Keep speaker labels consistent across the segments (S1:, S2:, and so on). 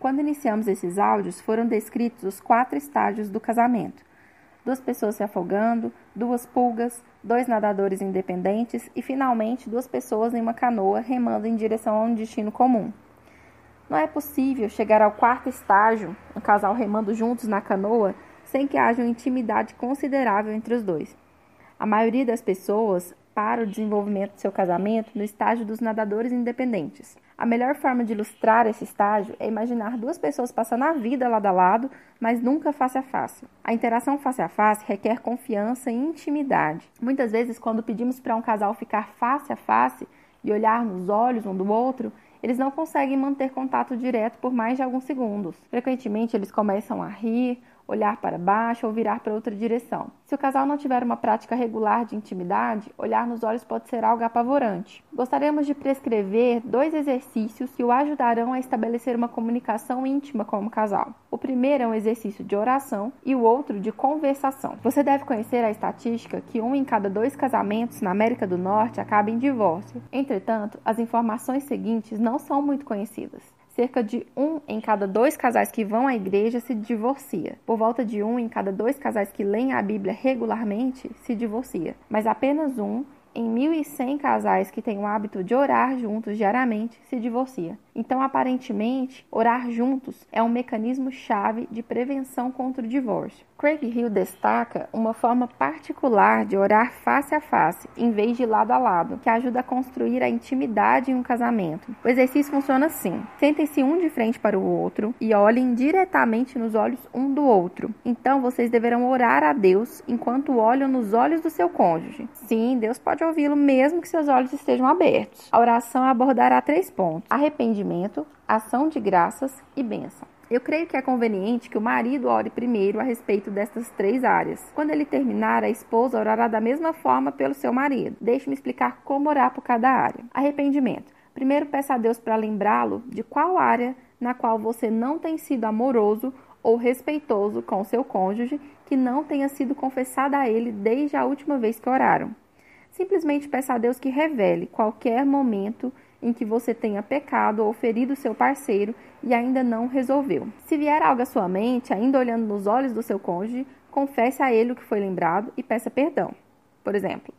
S1: Quando iniciamos esses áudios, foram descritos os quatro estágios do casamento: duas pessoas se afogando, duas pulgas, dois nadadores independentes e, finalmente, duas pessoas em uma canoa remando em direção a um destino comum. Não é possível chegar ao quarto estágio, um casal remando juntos na canoa, sem que haja uma intimidade considerável entre os dois. A maioria das pessoas para o desenvolvimento do seu casamento no estágio dos nadadores independentes. A melhor forma de ilustrar esse estágio é imaginar duas pessoas passando a vida lado a lado, mas nunca face a face. A interação face a face requer confiança e intimidade. Muitas vezes, quando pedimos para um casal ficar face a face e olhar nos olhos um do outro, eles não conseguem manter contato direto por mais de alguns segundos. Frequentemente, eles começam a rir olhar para baixo ou virar para outra direção. Se o casal não tiver uma prática regular de intimidade, olhar nos olhos pode ser algo apavorante. Gostaríamos de prescrever dois exercícios que o ajudarão a estabelecer uma comunicação íntima com o casal. O primeiro é um exercício de oração e o outro de conversação. Você deve conhecer a estatística que um em cada dois casamentos na América do Norte acaba em divórcio. Entretanto, as informações seguintes não são muito conhecidas cerca de um em cada dois casais que vão à igreja se divorcia. Por volta de um em cada dois casais que leem a Bíblia regularmente se divorcia. Mas apenas um em 1.100 casais que têm o hábito de orar juntos diariamente se divorcia. Então, aparentemente, orar juntos é um mecanismo chave de prevenção contra o divórcio. Craig Hill destaca uma forma particular de orar face a face, em vez de lado a lado, que ajuda a construir a intimidade em um casamento. O exercício funciona assim: sentem-se um de frente para o outro e olhem diretamente nos olhos um do outro. Então, vocês deverão orar a Deus enquanto olham nos olhos do seu cônjuge. Sim, Deus pode ouvi-lo mesmo que seus olhos estejam abertos. A oração abordará três pontos: arrependimento, ação de graças e bênção. Eu creio que é conveniente que o marido ore primeiro a respeito destas três áreas. Quando ele terminar, a esposa orará da mesma forma pelo seu marido. Deixe-me explicar como orar por cada área. Arrependimento. Primeiro peça a Deus para lembrá-lo de qual área na qual você não tem sido amoroso ou respeitoso com seu cônjuge que não tenha sido confessada a ele desde a última vez que oraram. Simplesmente peça a Deus que revele qualquer momento em que você tenha pecado ou ferido seu parceiro e ainda não resolveu. Se vier algo à sua mente, ainda olhando nos olhos do seu cônjuge, confesse a ele o que foi lembrado e peça perdão. Por exemplo,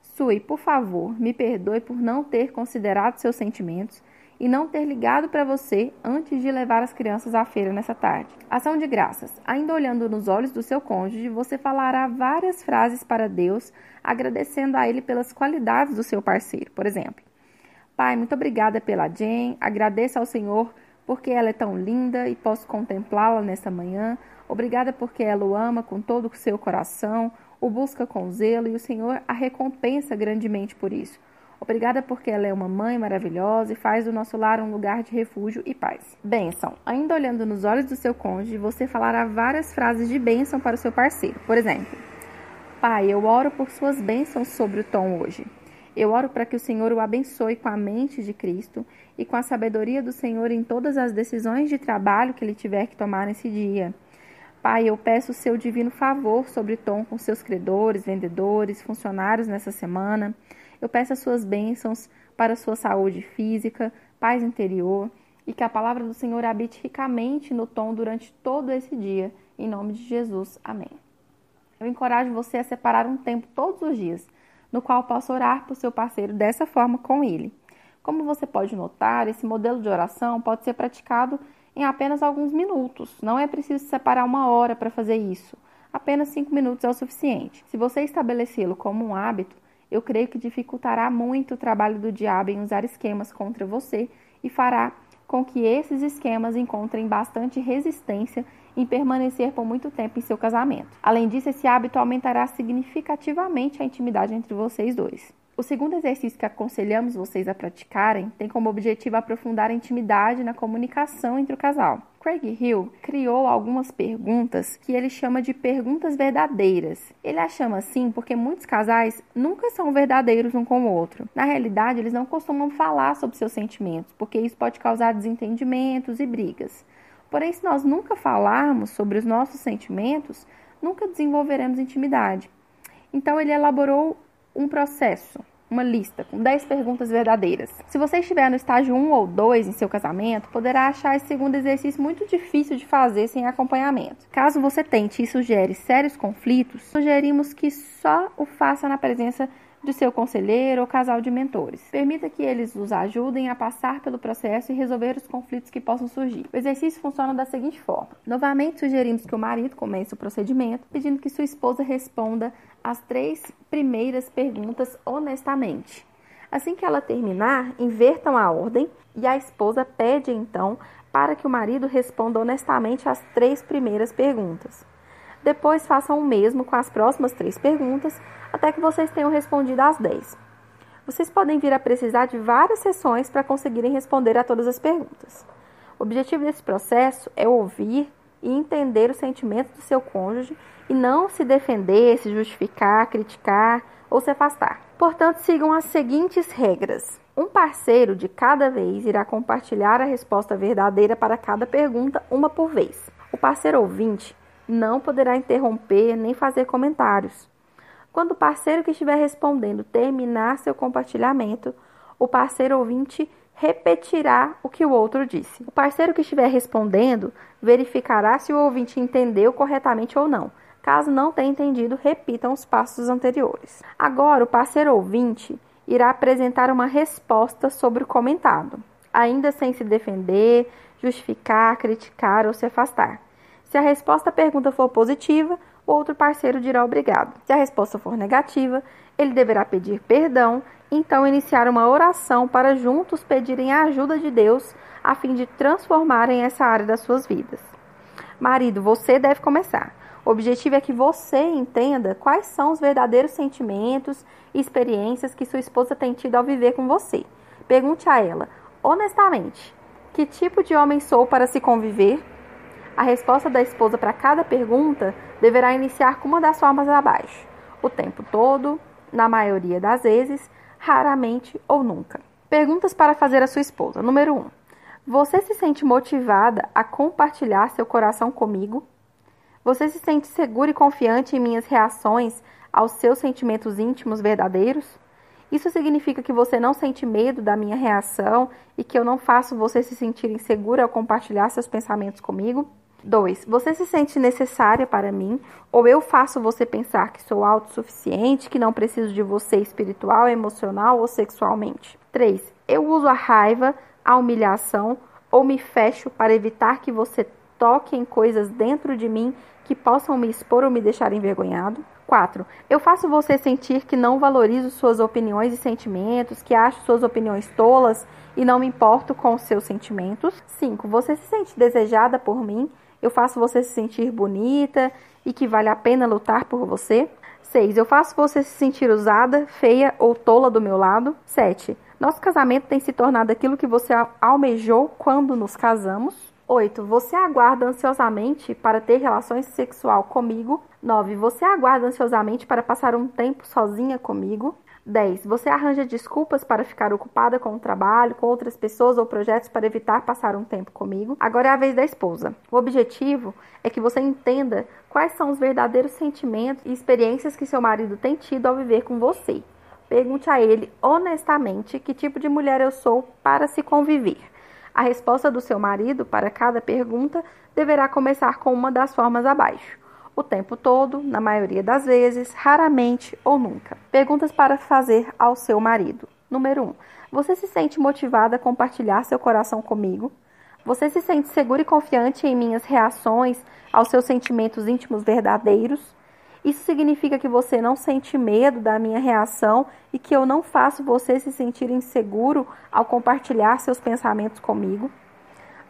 S1: Sui, por favor, me perdoe por não ter considerado seus sentimentos e não ter ligado para você antes de levar as crianças à feira nessa tarde. Ação de graças. Ainda olhando nos olhos do seu cônjuge, você falará várias frases para Deus, agradecendo a ele pelas qualidades do seu parceiro. Por exemplo, Pai, muito obrigada pela Jen. Agradeço ao Senhor porque ela é tão linda e posso contemplá-la nesta manhã. Obrigada porque ela o ama com todo o seu coração, o busca com zelo e o Senhor a recompensa grandemente por isso. Obrigada porque ela é uma mãe maravilhosa e faz do nosso lar um lugar de refúgio e paz. Bênção. Ainda olhando nos olhos do seu cônjuge, você falará várias frases de bênção para o seu parceiro. Por exemplo, Pai, eu oro por suas bênçãos sobre o Tom hoje. Eu oro para que o Senhor o abençoe com a mente de Cristo e com a sabedoria do Senhor em todas as decisões de trabalho que ele tiver que tomar nesse dia. Pai, eu peço o seu divino favor sobre Tom com seus credores, vendedores, funcionários nessa semana. Eu peço as suas bênçãos para sua saúde física, paz interior e que a palavra do Senhor habite ricamente no Tom durante todo esse dia. Em nome de Jesus. Amém. Eu encorajo você a separar um tempo todos os dias no qual possa orar por seu parceiro dessa forma com ele. Como você pode notar, esse modelo de oração pode ser praticado em apenas alguns minutos. Não é preciso separar uma hora para fazer isso. Apenas cinco minutos é o suficiente. Se você estabelecê-lo como um hábito, eu creio que dificultará muito o trabalho do diabo em usar esquemas contra você e fará com que esses esquemas encontrem bastante resistência em permanecer por muito tempo em seu casamento. Além disso, esse hábito aumentará significativamente a intimidade entre vocês dois. O segundo exercício que aconselhamos vocês a praticarem tem como objetivo aprofundar a intimidade na comunicação entre o casal. Craig Hill criou algumas perguntas que ele chama de perguntas verdadeiras. Ele as chama assim porque muitos casais nunca são verdadeiros um com o outro. Na realidade, eles não costumam falar sobre seus sentimentos, porque isso pode causar desentendimentos e brigas. Porém, se nós nunca falarmos sobre os nossos sentimentos, nunca desenvolveremos intimidade. Então, ele elaborou um processo uma lista com 10 perguntas verdadeiras. Se você estiver no estágio 1 ou 2 em seu casamento, poderá achar esse segundo exercício muito difícil de fazer sem acompanhamento. Caso você tente e sugere sérios conflitos, sugerimos que só o faça na presença de seu conselheiro ou casal de mentores. Permita que eles os ajudem a passar pelo processo e resolver os conflitos que possam surgir. O exercício funciona da seguinte forma: novamente sugerimos que o marido comece o procedimento, pedindo que sua esposa responda as três primeiras perguntas honestamente. Assim que ela terminar, invertam a ordem e a esposa pede então para que o marido responda honestamente as três primeiras perguntas. Depois façam o mesmo com as próximas três perguntas, até que vocês tenham respondido às 10. Vocês podem vir a precisar de várias sessões para conseguirem responder a todas as perguntas. O objetivo desse processo é ouvir e entender os sentimentos do seu cônjuge e não se defender, se justificar, criticar ou se afastar. Portanto, sigam as seguintes regras. Um parceiro de cada vez irá compartilhar a resposta verdadeira para cada pergunta, uma por vez. O parceiro ouvinte não poderá interromper nem fazer comentários. Quando o parceiro que estiver respondendo terminar seu compartilhamento, o parceiro ouvinte repetirá o que o outro disse. O parceiro que estiver respondendo verificará se o ouvinte entendeu corretamente ou não. Caso não tenha entendido, repitam os passos anteriores. Agora, o parceiro ouvinte irá apresentar uma resposta sobre o comentado, ainda sem se defender, justificar, criticar ou se afastar. Se a resposta à pergunta for positiva, o outro parceiro dirá obrigado. Se a resposta for negativa, ele deverá pedir perdão, então iniciar uma oração para juntos pedirem a ajuda de Deus a fim de transformarem essa área das suas vidas. Marido, você deve começar. O objetivo é que você entenda quais são os verdadeiros sentimentos e experiências que sua esposa tem tido ao viver com você. Pergunte a ela, honestamente, que tipo de homem sou para se conviver? A resposta da esposa para cada pergunta deverá iniciar com uma das formas abaixo: o tempo todo, na maioria das vezes, raramente ou nunca. Perguntas para fazer à sua esposa. Número 1. Um, você se sente motivada a compartilhar seu coração comigo? Você se sente segura e confiante em minhas reações aos seus sentimentos íntimos verdadeiros? Isso significa que você não sente medo da minha reação e que eu não faço você se sentir insegura ao compartilhar seus pensamentos comigo? 2. Você se sente necessária para mim ou eu faço você pensar que sou autossuficiente, que não preciso de você espiritual, emocional ou sexualmente? 3. Eu uso a raiva, a humilhação ou me fecho para evitar que você toque em coisas dentro de mim que possam me expor ou me deixar envergonhado. 4. Eu faço você sentir que não valorizo suas opiniões e sentimentos, que acho suas opiniões tolas e não me importo com os seus sentimentos. 5. Você se sente desejada por mim, eu faço você se sentir bonita e que vale a pena lutar por você. 6. Eu faço você se sentir usada, feia ou tola do meu lado. 7. Nosso casamento tem se tornado aquilo que você almejou quando nos casamos. 8. Você aguarda ansiosamente para ter relações sexual comigo. 9. Você aguarda ansiosamente para passar um tempo sozinha comigo. 10. Você arranja desculpas para ficar ocupada com o trabalho, com outras pessoas ou projetos para evitar passar um tempo comigo. Agora é a vez da esposa. O objetivo é que você entenda quais são os verdadeiros sentimentos e experiências que seu marido tem tido ao viver com você. Pergunte a ele honestamente que tipo de mulher eu sou para se conviver. A resposta do seu marido para cada pergunta deverá começar com uma das formas abaixo. O tempo todo, na maioria das vezes, raramente ou nunca. Perguntas para fazer ao seu marido. Número 1. Um, você se sente motivada a compartilhar seu coração comigo? Você se sente segura e confiante em minhas reações aos seus sentimentos íntimos verdadeiros? Isso significa que você não sente medo da minha reação e que eu não faço você se sentir inseguro ao compartilhar seus pensamentos comigo.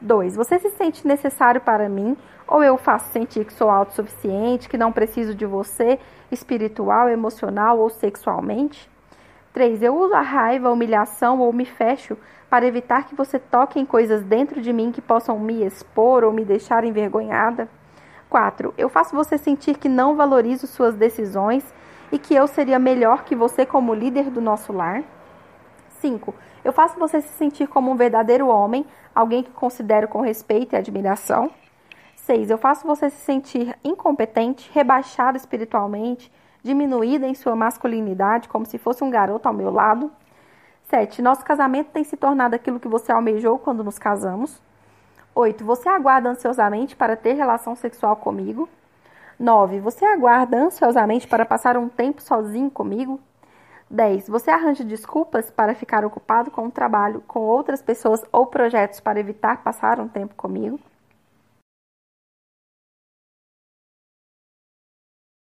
S1: 2. Você se sente necessário para mim ou eu faço sentir que sou autossuficiente, que não preciso de você espiritual, emocional ou sexualmente? 3. Eu uso a raiva, a humilhação ou me fecho para evitar que você toque em coisas dentro de mim que possam me expor ou me deixar envergonhada? 4. Eu faço você sentir que não valorizo suas decisões e que eu seria melhor que você como líder do nosso lar. 5. Eu faço você se sentir como um verdadeiro homem, alguém que considero com respeito e admiração. 6. Eu faço você se sentir incompetente, rebaixado espiritualmente, diminuída em sua masculinidade, como se fosse um garoto ao meu lado. 7. Nosso casamento tem se tornado aquilo que você almejou quando nos casamos. 8. Você aguarda ansiosamente para ter relação sexual comigo. 9. Você aguarda ansiosamente para passar um tempo sozinho comigo. 10. Você arranja desculpas para ficar ocupado com o trabalho, com outras pessoas ou projetos para evitar passar um tempo comigo.